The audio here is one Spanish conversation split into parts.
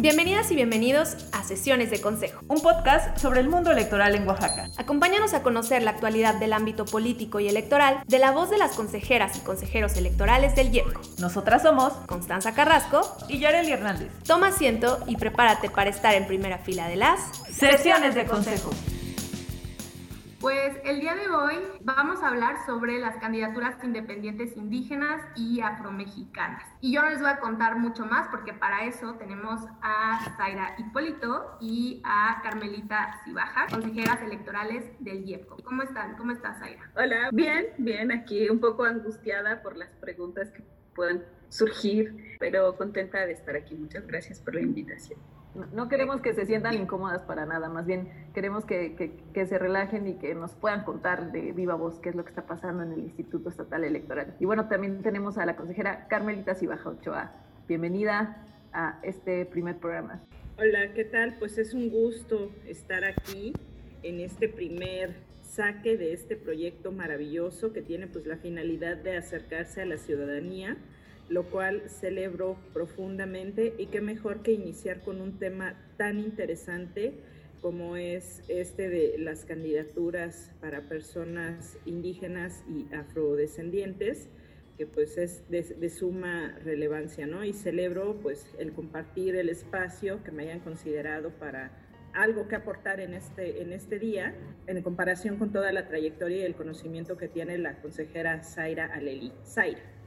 Bienvenidas y bienvenidos a Sesiones de Consejo, un podcast sobre el mundo electoral en Oaxaca. Acompáñanos a conocer la actualidad del ámbito político y electoral de la voz de las consejeras y consejeros electorales del IEPCO. Nosotras somos Constanza Carrasco y Yareli Hernández. Toma asiento y prepárate para estar en primera fila de las Sesiones de Consejo. Pues el día de hoy vamos a hablar sobre las candidaturas independientes indígenas y afromexicanas. Y yo no les voy a contar mucho más porque para eso tenemos a Zaira Hipólito y a Carmelita Cibaja, consejeras electorales del IEPCO. ¿Cómo están? ¿Cómo estás, Zaira? Hola, bien, bien, aquí un poco angustiada por las preguntas que puedan surgir, pero contenta de estar aquí. Muchas gracias por la invitación. No, queremos que se sientan incómodas para nada, más bien queremos que, se relajen y que nos puedan contar de viva voz qué es lo que está pasando en el Instituto Estatal Electoral. Y bueno, también tenemos a la consejera Carmelita Cibaja Ochoa. Bienvenida a este primer programa. Hola, ¿qué tal? Pues es un gusto estar aquí en este primer saque de este proyecto maravilloso que tiene pues la finalidad de acercarse a la ciudadanía lo cual celebro profundamente y qué mejor que iniciar con un tema tan interesante como es este de las candidaturas para personas indígenas y afrodescendientes, que pues es de, suma relevancia, ¿no? Y celebro pues el compartir el espacio que me hayan considerado para algo que aportar en este, en este día, en comparación con toda la trayectoria y el conocimiento que tiene la consejera Zaira Aleli. Zaira.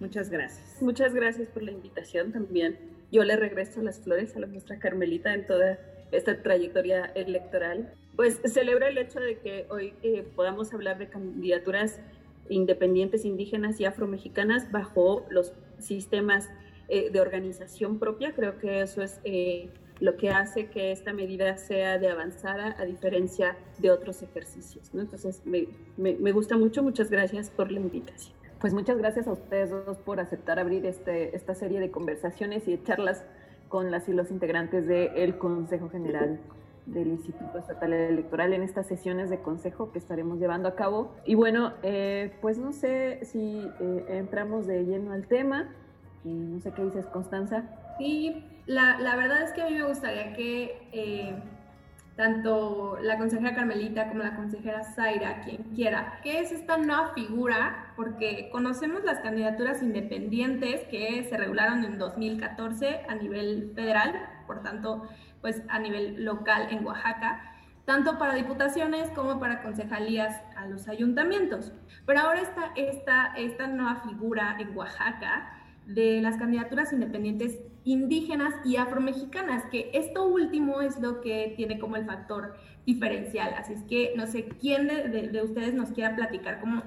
Muchas gracias. Muchas gracias por la invitación también. Yo le regreso las flores a la Carmelita en toda esta trayectoria electoral. Pues celebra el hecho de que hoy eh, podamos hablar de candidaturas independientes indígenas y afromexicanas bajo los sistemas eh, de organización propia. Creo que eso es eh, lo que hace que esta medida sea de avanzada a diferencia de otros ejercicios. Entonces, me, me gusta mucho. Muchas gracias por la invitación. Pues muchas gracias a ustedes dos por aceptar abrir este, esta serie de conversaciones y de charlas con las y los integrantes del Consejo General del Instituto Estatal Electoral en estas sesiones de consejo que estaremos llevando a cabo. Y bueno, eh, pues no sé si eh, entramos de lleno al tema. Y no sé qué dices, Constanza. Sí, la, la, verdad es que a mí me gustaría que eh, tanto la consejera Carmelita como la consejera Zaira, quien quiera, ¿qué es esta nueva figura? Porque conocemos las candidaturas independientes que se regularon en 2014 a nivel federal, por tanto, pues a nivel local en Oaxaca, tanto para diputaciones como para concejalías a los ayuntamientos. Pero ahora está esta, esta nueva figura en Oaxaca de las candidaturas independientes indígenas y afromexicanas, que esto último es lo que tiene como el factor diferencial. Así es que no sé quién de, ustedes nos quiera platicar cómo,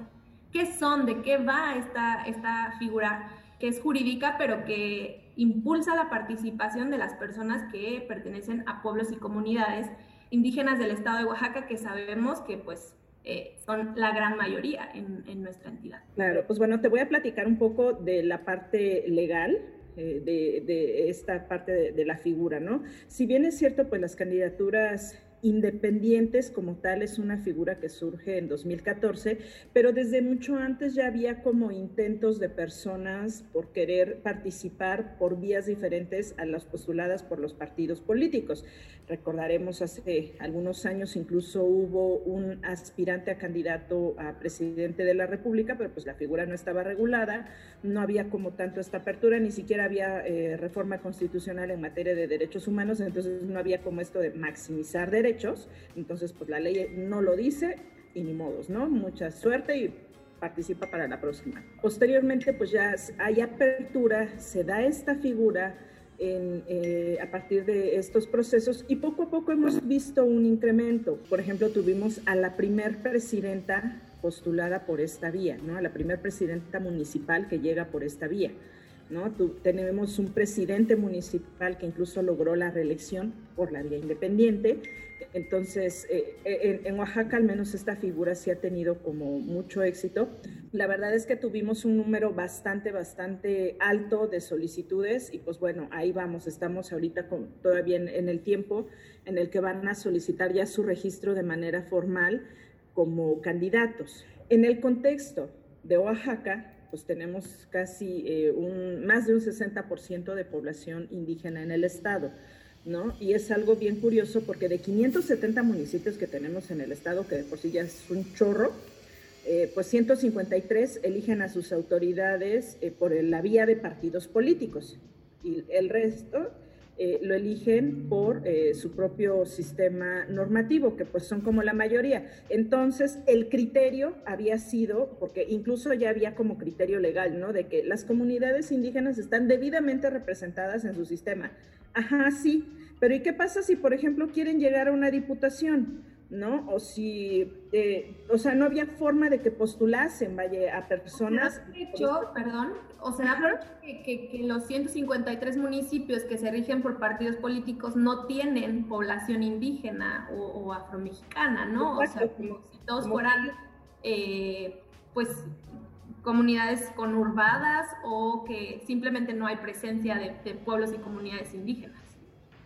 qué son, de qué va esta, esta figura que es jurídica, pero que impulsa la participación de las personas que pertenecen a pueblos y comunidades indígenas del estado de Oaxaca, que sabemos que pues eh, son la gran mayoría en, en, nuestra entidad. Claro, pues bueno, te voy a platicar un poco de la parte legal. Eh, de, de, esta parte de, de, la figura, ¿no? Si bien es cierto, pues las candidaturas independientes como tal es una figura que surge en 2014, pero desde mucho antes ya había como intentos de personas por querer participar por vías diferentes a las postuladas por los partidos políticos. Recordaremos hace algunos años incluso hubo un aspirante a candidato a presidente de la República, pero pues la figura no estaba regulada, no había como tanto esta apertura, ni siquiera había eh, reforma constitucional en materia de derechos humanos, entonces no había como esto de maximizar derechos entonces pues la ley no lo dice y ni modos, ¿no? Mucha suerte y participa para la próxima. Posteriormente pues ya hay apertura, se da esta figura en, eh, a partir de estos procesos y poco a poco hemos visto un incremento. Por ejemplo, tuvimos a la primer presidenta postulada por esta vía, ¿no? A la primer presidenta municipal que llega por esta vía. ¿no? tenemos un presidente municipal que incluso logró la reelección por la vía independiente entonces, eh, eh, en, Oaxaca al menos esta figura sí ha tenido como mucho éxito. La verdad es que tuvimos un número bastante, bastante alto de solicitudes y pues bueno, ahí vamos, estamos ahorita todavía en, el tiempo en el que van a solicitar ya su registro de manera formal como candidatos. En el contexto de Oaxaca, pues tenemos casi eh, un, más de un 60% de población indígena en el estado. ¿No? Y es algo bien curioso porque de 570 municipios que tenemos en el estado, que de por sí ya es un chorro, eh, pues 153 eligen a sus autoridades eh, por la vía de partidos políticos y el resto eh, lo eligen por eh, su propio sistema normativo, que pues son como la mayoría. Entonces, el criterio había sido, porque incluso ya había como criterio legal, ¿no? De que las comunidades indígenas están debidamente representadas en su sistema. Ajá, sí, pero ¿y qué pasa si, por ejemplo, quieren llegar a una diputación? ¿No? O si, eh, o sea, no había forma de que postulasen, vaya, a personas. De hecho, perdón, o sea, que, que, los 153 municipios que se rigen por partidos políticos no tienen población indígena o, afromexicana, ¿no? o sea, como si todos fueran, eh, pues, comunidades conurbadas o que simplemente no hay presencia de pueblos y comunidades indígenas.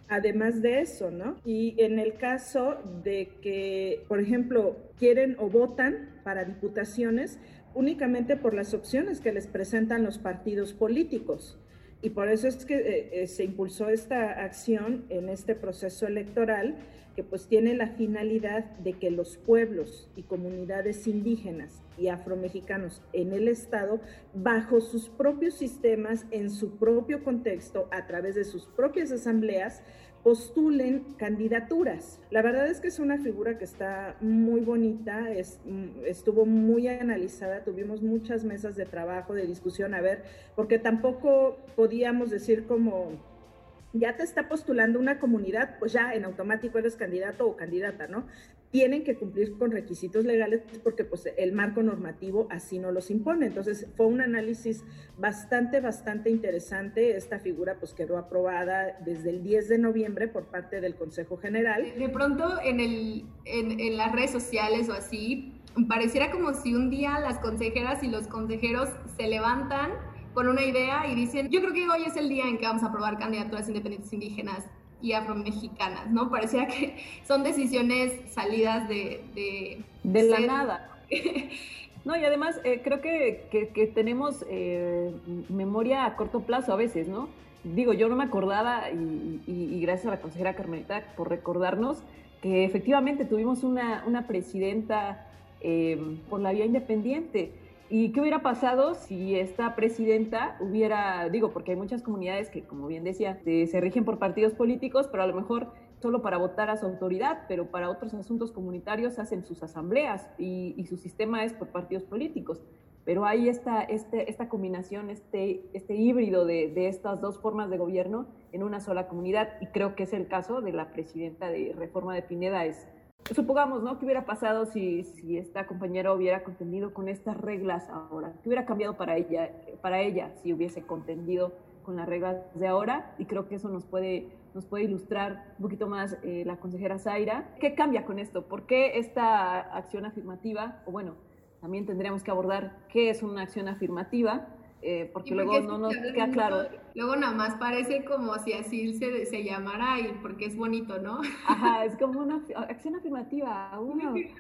Además de eso, ¿no? Y en el caso de que, por ejemplo, quieren o votan para diputaciones únicamente por las opciones que les presentan los partidos políticos. Y por eso es que eh, eh, se impulsó esta acción en este proceso electoral que pues tiene la finalidad de que los pueblos y comunidades indígenas y afromexicanos en el Estado, bajo sus propios sistemas, en su propio contexto, a través de sus propias asambleas, postulen candidaturas. La verdad es que es una figura que está muy bonita, mm, estuvo muy analizada, tuvimos muchas mesas de trabajo, de discusión, a ver, porque tampoco podíamos decir como ya te está postulando una comunidad, pues ya en automático eres candidato o candidata, ¿no? Tienen que cumplir con requisitos legales porque pues el marco normativo así no los impone. Entonces fue un análisis bastante, bastante interesante. Esta figura pues quedó aprobada desde el 10 de noviembre por parte del Consejo General. De pronto en, el, en, en las redes sociales o así, pareciera como si un día las consejeras y los consejeros se levantan con una idea y dicen, yo creo que hoy es el día en que vamos a aprobar candidaturas independientes indígenas y afromexicanas, ¿no? Parecía que son decisiones salidas de... De, la nada. No, y además eh, creo que, que, tenemos eh, memoria a corto plazo a veces, ¿no? Digo, yo no me acordaba y, gracias a la consejera Carmelita por recordarnos que efectivamente tuvimos una, una presidenta eh, por la vía independiente. ¿Y qué hubiera pasado si esta presidenta hubiera, digo, porque hay muchas comunidades que, como bien decía, se rigen por partidos políticos, pero a lo mejor solo para votar a su autoridad, pero para otros asuntos comunitarios hacen sus asambleas y, su sistema es por partidos políticos. Pero hay esta, este, esta combinación, este, este híbrido de, de estas dos formas de gobierno en una sola comunidad y creo que es el caso de la presidenta de Reforma de Pineda, es supongamos, ¿no? ¿Qué hubiera pasado si, esta compañera hubiera contendido con estas reglas ahora? ¿Qué hubiera cambiado para ella, para ella si hubiese contendido con las reglas de ahora? Y creo que eso nos puede, nos puede ilustrar un poquito más eh, la consejera Zaira. ¿Qué cambia con esto? ¿Por qué esta acción afirmativa? O bueno, también tendríamos que abordar qué es una acción afirmativa eh, porque luego no nos queda claro. Luego nada más parece como si así se, se llamara y porque es bonito, ¿no? Ajá, es como una acción afirmativa,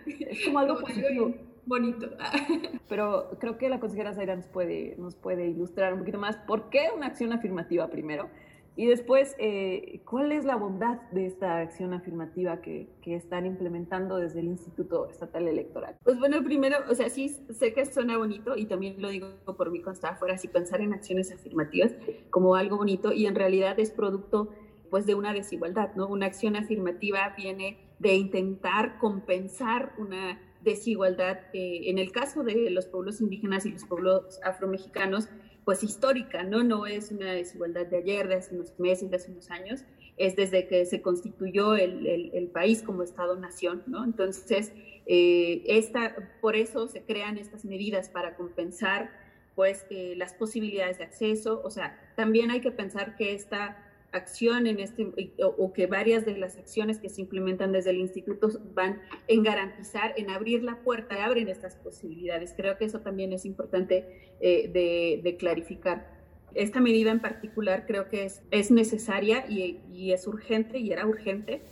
es como algo positivo. bonito. Pero creo que la consejera Zaira nos puede, nos puede ilustrar un poquito más por qué una acción afirmativa primero y después, eh, ¿cuál es la bondad de esta acción afirmativa que, están implementando desde el Instituto Estatal Electoral? Pues bueno, primero, o sea, sí sé que suena bonito y también lo digo por mí cuando estaba fuera, así pensar en acciones afirmativas como algo bonito y en realidad es producto pues de una desigualdad, ¿no? Una acción afirmativa viene de intentar compensar una desigualdad. Eh, en el caso de los pueblos indígenas y los pueblos afromexicanos, pues histórica, ¿no? No es una desigualdad de ayer, de hace unos meses, de hace unos años, es desde que se constituyó el, el, país como Estado-nación, ¿no? Entonces, eh, esta, por eso se crean estas medidas para compensar, pues, eh, las posibilidades de acceso, o sea, también hay que pensar que esta acción en este, o, que varias de las acciones que se implementan desde el instituto van en garantizar, en abrir la puerta, abren estas posibilidades. Creo que eso también es importante eh, de, clarificar. Esta medida en particular creo que es, es necesaria y, es urgente y era urgente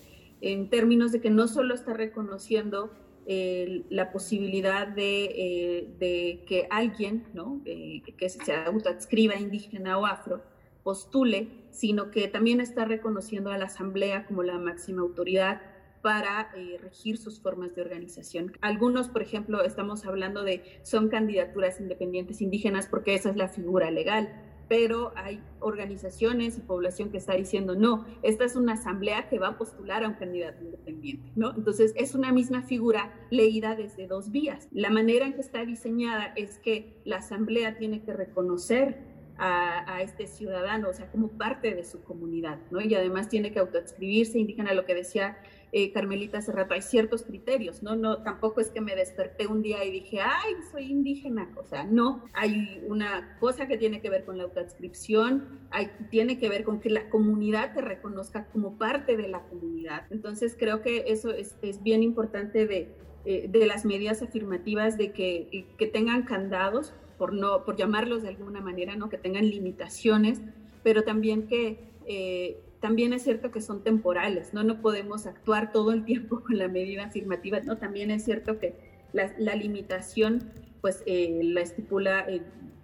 en términos de que no solo está reconociendo la posibilidad de, de, que alguien, ¿no? que se autoadscriba indígena o afro, postule, sino que también está reconociendo a la Asamblea como la máxima autoridad para eh, regir sus formas de organización. Algunos, por ejemplo, estamos hablando de son candidaturas independientes indígenas porque esa es la figura legal, pero hay organizaciones y población que está diciendo, no, esta es una asamblea que va a postular a un candidato independiente, ¿no? Entonces, es una misma figura leída desde dos vías. La manera en que está diseñada es que la asamblea tiene que reconocer a, este ciudadano, o sea, como parte de su comunidad, ¿no? Y además tiene que autoadscribirse, indígena lo que decía eh, Carmelita hace rato, hay ciertos criterios, ¿no? No, tampoco es que me desperté un día y dije, ay, soy indígena, o sea, no, hay una cosa que tiene que ver con la autoadscripción, hay, tiene que ver con que la comunidad te reconozca como parte de la comunidad. Entonces creo que eso es, es bien importante de, eh, de las medidas afirmativas de que, que tengan candados por, no, por llamarlos de alguna manera, ¿no? que tengan limitaciones, pero también que eh, también es cierto que son temporales, ¿no? no podemos actuar todo el tiempo con la medida afirmativa, ¿no? también es cierto que la, la limitación pues eh, la estipula,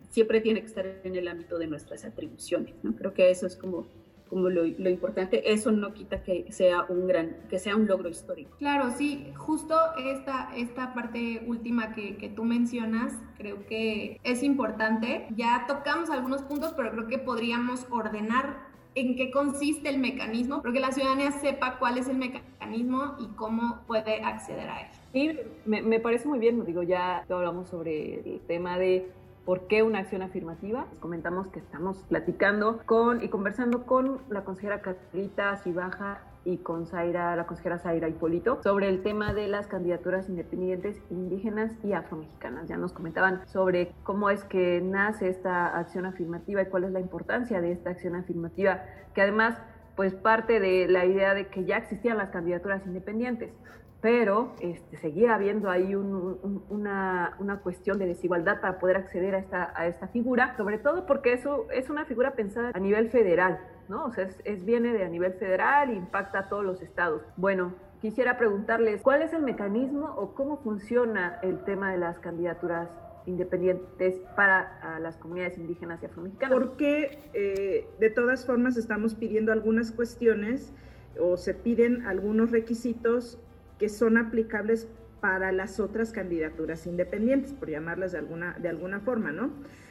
siempre tiene que estar en el ámbito de nuestras atribuciones, ¿no? creo que eso es como como lo, importante, eso no quita que sea un gran, que sea un logro histórico. Claro, sí, justo esta, esta parte última que, que tú mencionas, creo que es importante. Ya tocamos algunos puntos, pero creo que podríamos ordenar en qué consiste el mecanismo, porque la ciudadanía sepa cuál es el mecanismo y cómo puede acceder a él. Sí, me, me parece muy bien, digo, ya hablamos sobre el tema de ¿Por qué una acción afirmativa? comentamos que estamos platicando con y conversando con la consejera Carlita Cibaja y con Zaira, la consejera Zaira Hipólito, sobre el tema de las candidaturas independientes indígenas y afromexicanas. Ya nos comentaban sobre cómo es que nace esta acción afirmativa y cuál es la importancia de esta acción afirmativa, que además pues parte de la idea de que ya existían las candidaturas independientes pero este, seguía habiendo ahí una, cuestión de desigualdad para poder acceder a esta, a esta figura, sobre todo porque eso es una figura pensada a nivel federal, ¿no? O sea, es, viene de a nivel federal impacta a todos los estados. Bueno, quisiera preguntarles, ¿cuál es el mecanismo o cómo funciona el tema de las candidaturas independientes para las comunidades indígenas y afromexicanas? Porque eh, de todas formas estamos pidiendo algunas cuestiones o se piden algunos requisitos que son aplicables para las otras candidaturas independientes, por llamarlas de alguna, de alguna forma, ¿no?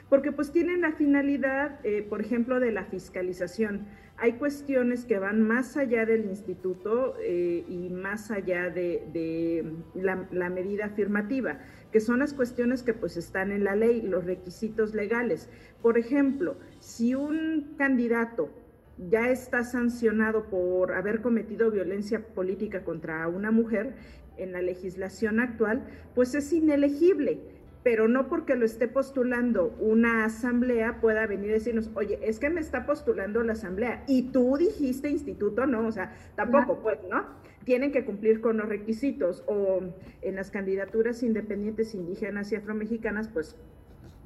Porque pues tienen la finalidad, eh, por ejemplo, de la fiscalización. Hay cuestiones que van más allá del instituto eh, y más allá de, la, la, medida afirmativa, que son las cuestiones que pues están en la ley, los requisitos legales. Por ejemplo, si un candidato ya está sancionado por haber cometido violencia política contra una mujer en la legislación actual, pues es inelegible. Pero no porque lo esté postulando una asamblea pueda venir a decirnos, oye, es que me está postulando la asamblea y tú dijiste instituto, no, o sea, tampoco, pues, ¿no? Tienen que cumplir con los requisitos o en las candidaturas independientes indígenas y afromexicanas, pues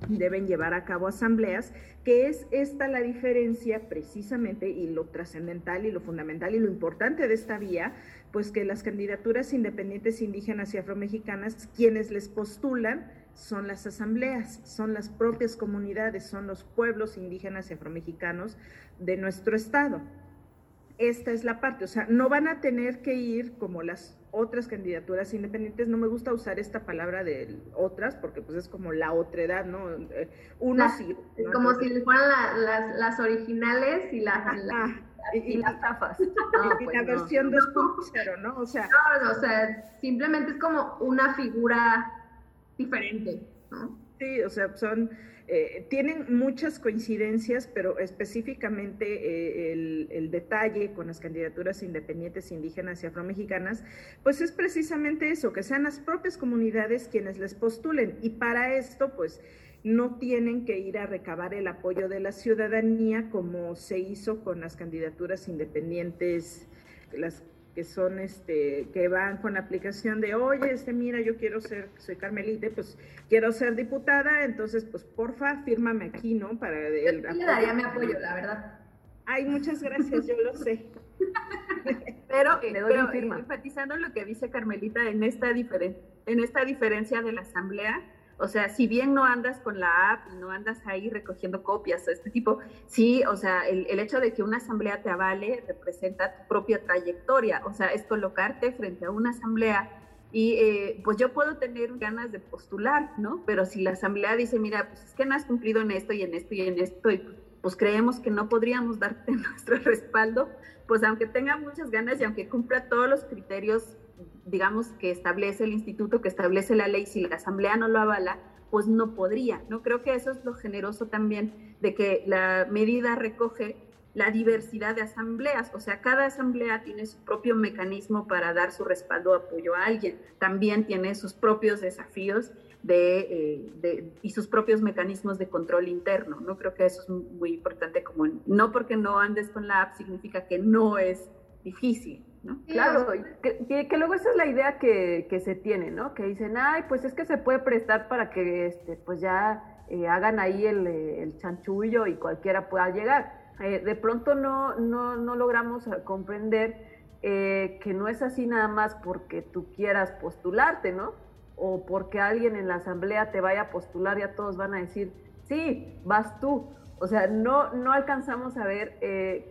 deben llevar a cabo asambleas, que es esta la diferencia precisamente y lo trascendental y lo fundamental y lo importante de esta vía, pues que las candidaturas independientes indígenas y afromexicanas, quienes les postulan son las asambleas, son las propias comunidades, son los pueblos indígenas y afromexicanos de nuestro estado. Esta es la parte, o sea, no van a tener que ir como las otras candidaturas independientes, no me gusta usar esta palabra de otras porque pues es como la otredad, ¿no? Eh, uno sí. Es como si fueran las, las, originales y las, y, las tafas. y la versión 2.0, ¿no? O sea, no, o sea, simplemente es como una figura diferente, ¿no? Sí, o sea, son eh, tienen muchas coincidencias, pero específicamente eh, el, detalle con las candidaturas independientes indígenas y afromexicanas, pues es precisamente eso, que sean las propias comunidades quienes les postulen. Y para esto, pues no tienen que ir a recabar el apoyo de la ciudadanía como se hizo con las candidaturas independientes, las que son este que van con aplicación de oye este mira yo quiero ser soy Carmelite pues quiero ser diputada entonces pues porfa fírmame aquí no para el, le daría mi apoyo la verdad. Ay muchas gracias yo lo sé. Pero, le doy pero enfatizando lo que dice Carmelita en esta diferencia en esta diferencia de la asamblea, o sea, si bien no andas con la app y no andas ahí recogiendo copias o este tipo, sí, o sea, el, el, hecho de que una asamblea te avale representa tu propia trayectoria, o sea, es colocarte frente a una asamblea y eh, pues yo puedo tener ganas de postular, ¿no? Pero si la asamblea dice, mira, pues es que no has cumplido en esto y en esto y en esto, y pues creemos que no podríamos darte nuestro respaldo, pues aunque tenga muchas ganas y aunque cumpla todos los criterios digamos, que establece el instituto, que establece la ley, si la asamblea no lo avala, pues no podría, ¿no? Creo que eso es lo generoso también de que la medida recoge la diversidad de asambleas, o sea, cada asamblea tiene su propio mecanismo para dar su respaldo o apoyo a alguien, también tiene sus propios desafíos de, eh, de, y sus propios mecanismos de control interno, ¿no? Creo que eso es muy importante, como no porque no andes con la app significa que no es difícil, Claro, que, que, luego esa es la idea que, que, se tiene, ¿no? Que dicen, ay, pues es que se puede prestar para que, este, pues ya eh, hagan ahí el, el, chanchullo y cualquiera pueda llegar. Eh, de pronto no, no, no logramos comprender eh, que no es así nada más porque tú quieras postularte, ¿no? O porque alguien en la asamblea te vaya a postular y a todos van a decir, sí, vas tú. O sea, no, no alcanzamos a ver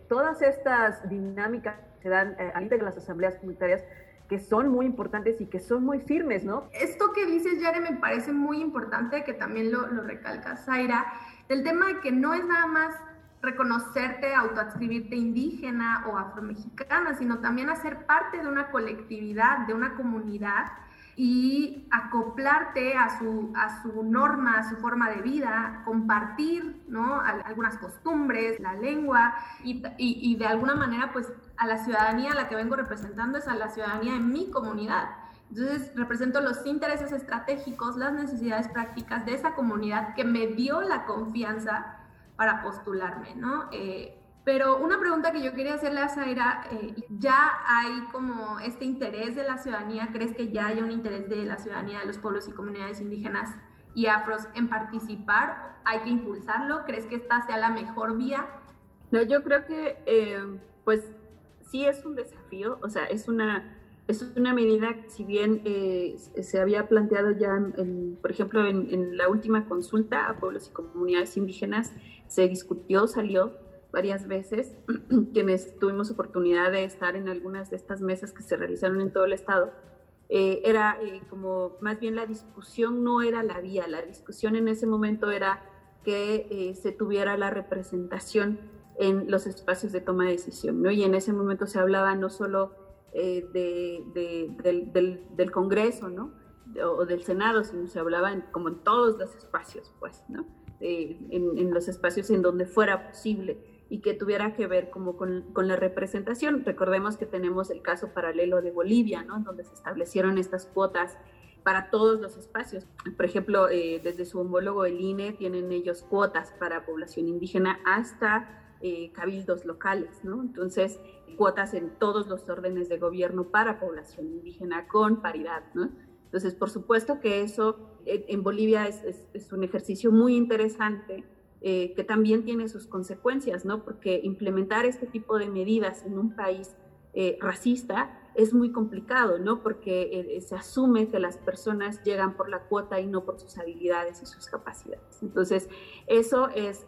todas estas dinámicas se dan eh, de las asambleas comunitarias que son muy importantes y que son muy firmes, ¿no? Esto que dices, Yare, me parece muy importante, que también lo, lo recalca Zaira, del tema de que no es nada más reconocerte, autoadscribirte indígena o afromexicana, sino también hacer parte de una colectividad, de una comunidad y acoplarte a su, a su norma, a su forma de vida, compartir ¿no? algunas costumbres, la lengua y, y, de alguna manera pues a la ciudadanía a la que vengo representando es a la ciudadanía en mi comunidad. Entonces represento los intereses estratégicos, las necesidades prácticas de esa comunidad que me dio la confianza para postularme, ¿no? Eh, pero una pregunta que yo quería hacerle a Zaira, eh, ¿ya hay como este interés de la ciudadanía? ¿Crees que ya hay un interés de la ciudadanía de los pueblos y comunidades indígenas y afros en participar? ¿Hay que impulsarlo? ¿Crees que esta sea la mejor vía? No, yo creo que eh, pues sí es un desafío, o sea, es una, es una medida si bien eh, se había planteado ya, por ejemplo, en, en la última consulta a pueblos y comunidades indígenas, se discutió, salió varias veces, quienes tuvimos oportunidad de estar en algunas de estas mesas que se realizaron en todo el estado, eh, era eh, como más bien la discusión no era la vía, la discusión en ese momento era que eh, se tuviera la representación en los espacios de toma de decisión, ¿no? Y en ese momento se hablaba no solo de, del, Congreso, ¿no? O del Senado, sino se hablaba como en todos los espacios, pues, ¿no? En, los espacios en donde fuera posible y que tuviera que ver como con, con, la representación. Recordemos que tenemos el caso paralelo de Bolivia, ¿no? donde se establecieron estas cuotas para todos los espacios. Por ejemplo, eh, desde su homólogo el INE tienen ellos cuotas para población indígena hasta eh, cabildos locales, ¿no? Entonces, cuotas en todos los órdenes de gobierno para población indígena con paridad, ¿no? Entonces, por supuesto que eso eh, en Bolivia es, es, es un ejercicio muy interesante eh, que también tiene sus consecuencias, ¿no? Porque implementar este tipo de medidas en un país eh, racista es muy complicado, ¿no? Porque eh, se asume que las personas llegan por la cuota y no por sus habilidades y sus capacidades. Entonces, eso es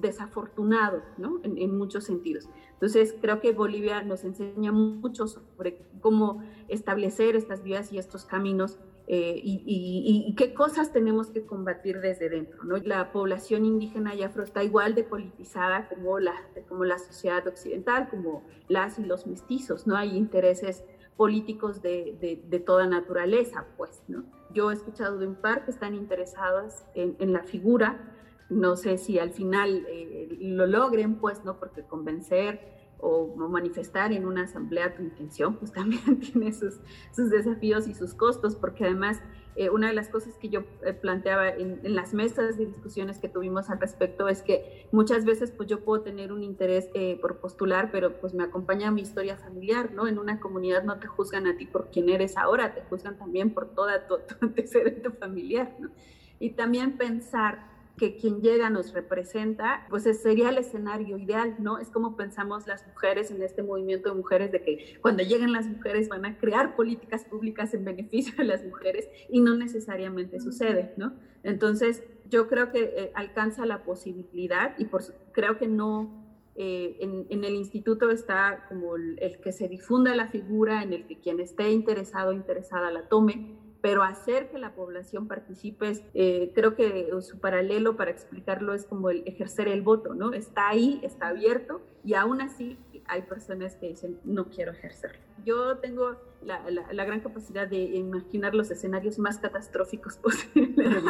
desafortunado, ¿no? En, en, muchos sentidos. Entonces, creo que Bolivia nos enseña mucho sobre cómo establecer estas vías y estos caminos eh, y, qué cosas tenemos que combatir desde dentro. ¿no? La población indígena y afro está igual de politizada como la, como la sociedad occidental, como las y los mestizos, ¿no? Hay intereses políticos de, de, toda naturaleza, pues, ¿no? Yo he escuchado de un par que están interesados en, en la figura, no sé si al final eh, lo logren, pues, ¿no? Porque convencer o manifestar en una asamblea tu intención, pues también tiene sus, sus desafíos y sus costos, porque además eh, una de las cosas que yo eh, planteaba en, las mesas de discusiones que tuvimos al respecto es que muchas veces pues yo puedo tener un interés eh, por postular, pero pues me acompaña mi historia familiar, ¿no? En una comunidad no te juzgan a ti por quién eres ahora, te juzgan también por toda tu, tu antecedente familiar, ¿no? Y también pensar que quien llega nos representa, pues sería el escenario ideal, ¿no? Es como pensamos las mujeres en este movimiento de mujeres, de que cuando lleguen las mujeres van a crear políticas públicas en beneficio de las mujeres y no necesariamente sucede, ¿no? Entonces, yo creo que eh, alcanza la posibilidad y por, creo que no, eh, en, el instituto está como el, el, que se difunda la figura, en el que quien esté interesado interesada la tome, pero hacer que la población participe, eh, creo que su paralelo para explicarlo es como el ejercer el voto, ¿no? Está ahí, está abierto y aún así hay personas que dicen, no quiero ejercerlo. Yo tengo la, la, gran capacidad de imaginar los escenarios más catastróficos posibles.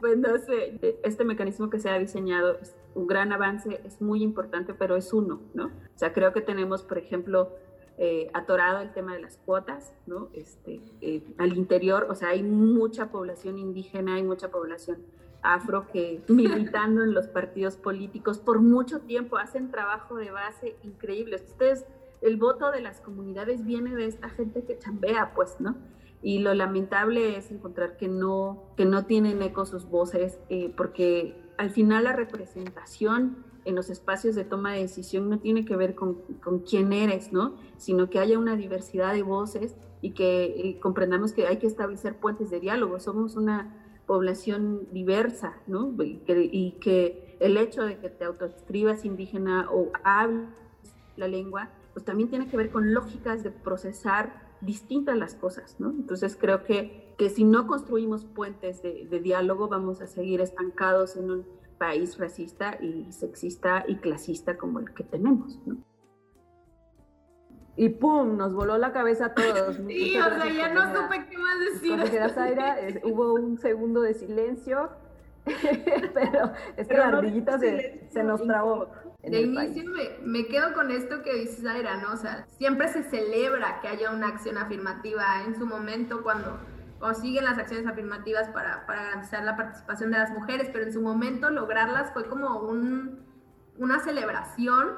pues no sé, este mecanismo que se ha diseñado es un gran avance, es muy importante, pero es uno, ¿no? O sea, creo que tenemos, por ejemplo, eh, atorado el tema de las cuotas, ¿no? Este, eh, al interior, o sea, hay mucha población indígena, hay mucha población afro que militando en los partidos políticos por mucho tiempo hacen trabajo de base increíble. Ustedes, el voto de las comunidades viene de esta gente que chambea, pues, ¿no? Y lo lamentable es encontrar que no, que no tienen eco sus voces, eh, porque al final la representación en los espacios de toma de decisión no tiene que ver con, con quién eres, ¿no? Sino que haya una diversidad de voces y que comprendamos que hay que establecer puentes de diálogo. Somos una población diversa, ¿no? Y que, el hecho de que te autoescribas indígena o hables la lengua, pues también tiene que ver con lógicas de procesar distintas las cosas, ¿no? Entonces creo que, que si no construimos puentes de, de diálogo vamos a seguir estancados en un país racista y sexista y clasista como el que tenemos, ¿no? Y pum, nos voló la cabeza a todos. sí, o sea, ya no supe qué más decir. Zaira, hubo un segundo de silencio, pero es que la ardillita se, se, nos trabó. De inicio me, me, quedo con esto que dice Zaira, ¿no? O sea, siempre se celebra que haya una acción afirmativa en su momento cuando o siguen las acciones afirmativas para, para, garantizar la participación de las mujeres, pero en su momento lograrlas fue como un, una celebración,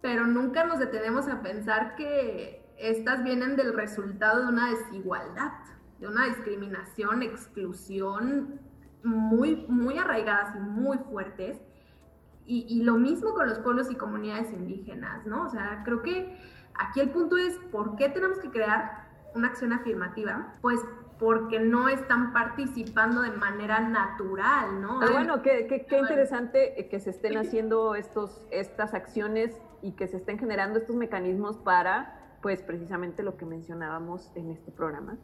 pero nunca nos detenemos a pensar que estas vienen del resultado de una desigualdad, de una discriminación, exclusión muy, muy arraigadas y muy fuertes. Y, y lo mismo con los pueblos y comunidades indígenas, ¿no? O sea, creo que aquí el punto es, ¿por qué tenemos que crear una acción afirmativa, pues porque no están participando de manera natural, ¿no? Pero bueno, qué, qué, interesante que se estén haciendo estos, estas acciones y que se estén generando estos mecanismos para, pues precisamente lo que mencionábamos en este programa.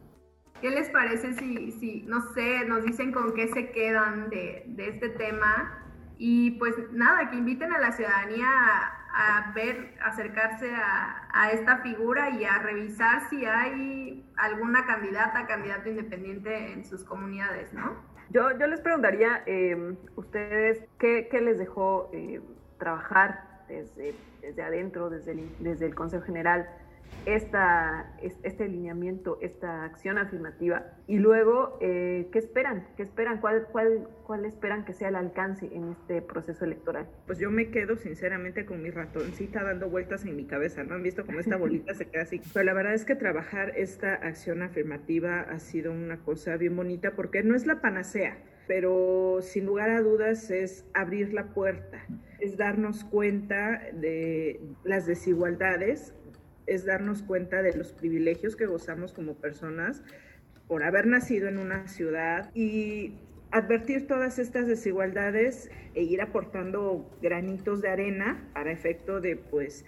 ¿Qué les parece si, si no sé, nos dicen con qué se quedan de, de este tema? Y pues nada, que inviten a la ciudadanía a ver, acercarse a, esta figura y a revisar si hay alguna candidata, candidato independiente en sus comunidades, ¿no? Yo, yo les preguntaría, eh, ustedes, ¿qué, ¿qué, les dejó eh, trabajar desde, desde adentro, desde desde el Consejo General? Esta, este alineamiento, esta acción afirmativa y luego, eh, ¿qué esperan? ¿Qué esperan? ¿Cuál, cuál, ¿Cuál esperan que sea el alcance en este proceso electoral? Pues yo me quedo sinceramente con mi ratoncita dando vueltas en mi cabeza, ¿no? Han visto cómo esta bolita se queda así. Pero la verdad es que trabajar esta acción afirmativa ha sido una cosa bien bonita porque no es la panacea, pero sin lugar a dudas es abrir la puerta, es darnos cuenta de las desigualdades es darnos cuenta de los privilegios que gozamos como personas por haber nacido en una ciudad y advertir todas estas desigualdades e ir aportando granitos de arena para efecto de pues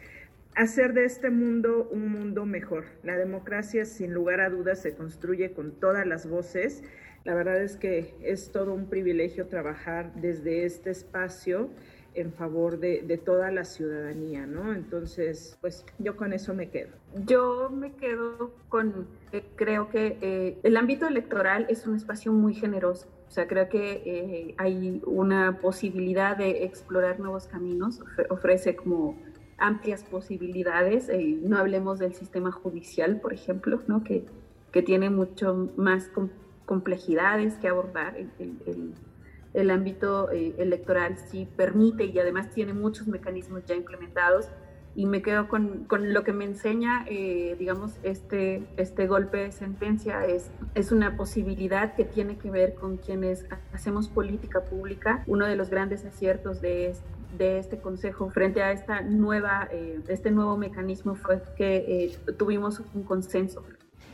hacer de este mundo un mundo mejor. La democracia sin lugar a dudas se construye con todas las voces. La verdad es que es todo un privilegio trabajar desde este espacio en favor de, toda la ciudadanía, ¿no? Entonces, pues yo con eso me quedo. Yo me quedo con, eh, creo que eh, el ámbito electoral es un espacio muy generoso. O sea, creo que eh, hay una posibilidad de explorar nuevos caminos, ofrece como amplias posibilidades. no hablemos del sistema judicial, por ejemplo, ¿no? que, que tiene mucho más complejidades que abordar. el, el el ámbito eh, electoral sí permite y además tiene muchos mecanismos ya implementados y me quedo con, con lo que me enseña, eh, digamos, este, este golpe de sentencia es, es una posibilidad que tiene que ver con quienes hacemos política pública. Uno de los grandes aciertos de este de este consejo frente a esta nueva, eh, este nuevo mecanismo fue que eh, tuvimos un consenso.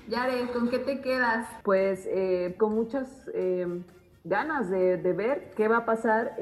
Yare, ¿con qué te quedas? Pues eh, con muchas ganas de, de, ver qué va a pasar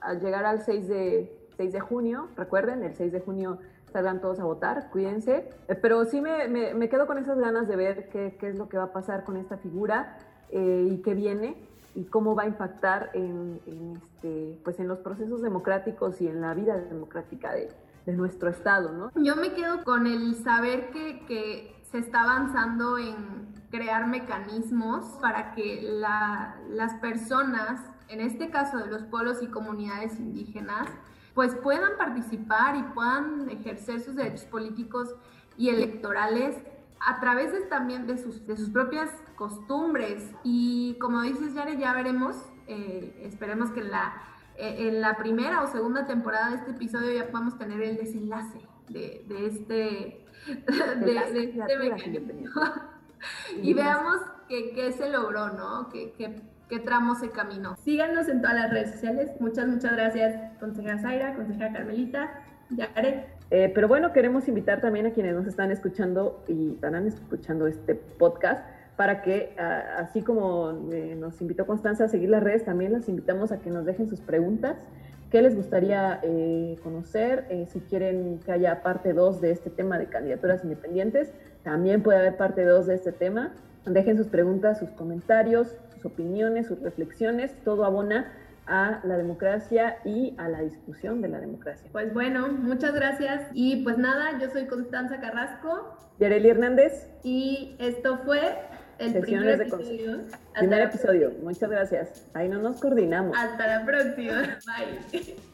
al llegar al 6 de, 6 de junio. Recuerden, el 6 de junio salgan todos a votar, cuídense. pero sí me, me, me, quedo con esas ganas de ver qué, qué, es lo que va a pasar con esta figura y qué viene y cómo va a impactar en, este, pues en los procesos democráticos y en la vida democrática de, de, nuestro Estado. ¿no? Yo me quedo con el saber que, que se está avanzando en crear mecanismos para que la, las personas, en este caso de los pueblos y comunidades indígenas, pues puedan participar y puedan ejercer sus derechos políticos y electorales a través de, también de sus, de sus propias costumbres. Y como dices, Yare, ya veremos, eh, esperemos que en la, eh, en la primera o segunda temporada de este episodio ya podamos tener el desenlace de, de este, de, este mecanismo. Y veamos qué se logró, ¿no? ¿Qué, qué, qué tramo se caminó. Síganos en todas las redes sociales. Muchas, muchas gracias, consejera Zaira, consejera Carmelita, Yare. Eh, pero bueno, queremos invitar también a quienes nos están escuchando y estarán escuchando este podcast para que, así como eh, nos invitó Constanza a seguir las redes, también las invitamos a que nos dejen sus preguntas. ¿Qué les gustaría eh, conocer? si quieren que haya parte 2 de este tema de candidaturas independientes, también puede haber parte 2 de este tema. Dejen sus preguntas, sus comentarios, sus opiniones, sus reflexiones. Todo abona a la democracia y a la discusión de la democracia. Pues bueno, muchas gracias. Y pues nada, yo soy Constanza Carrasco. Yareli Hernández. Y esto fue el primer episodio. primer episodio. Muchas gracias. Ahí no nos coordinamos. Hasta la próxima. Bye.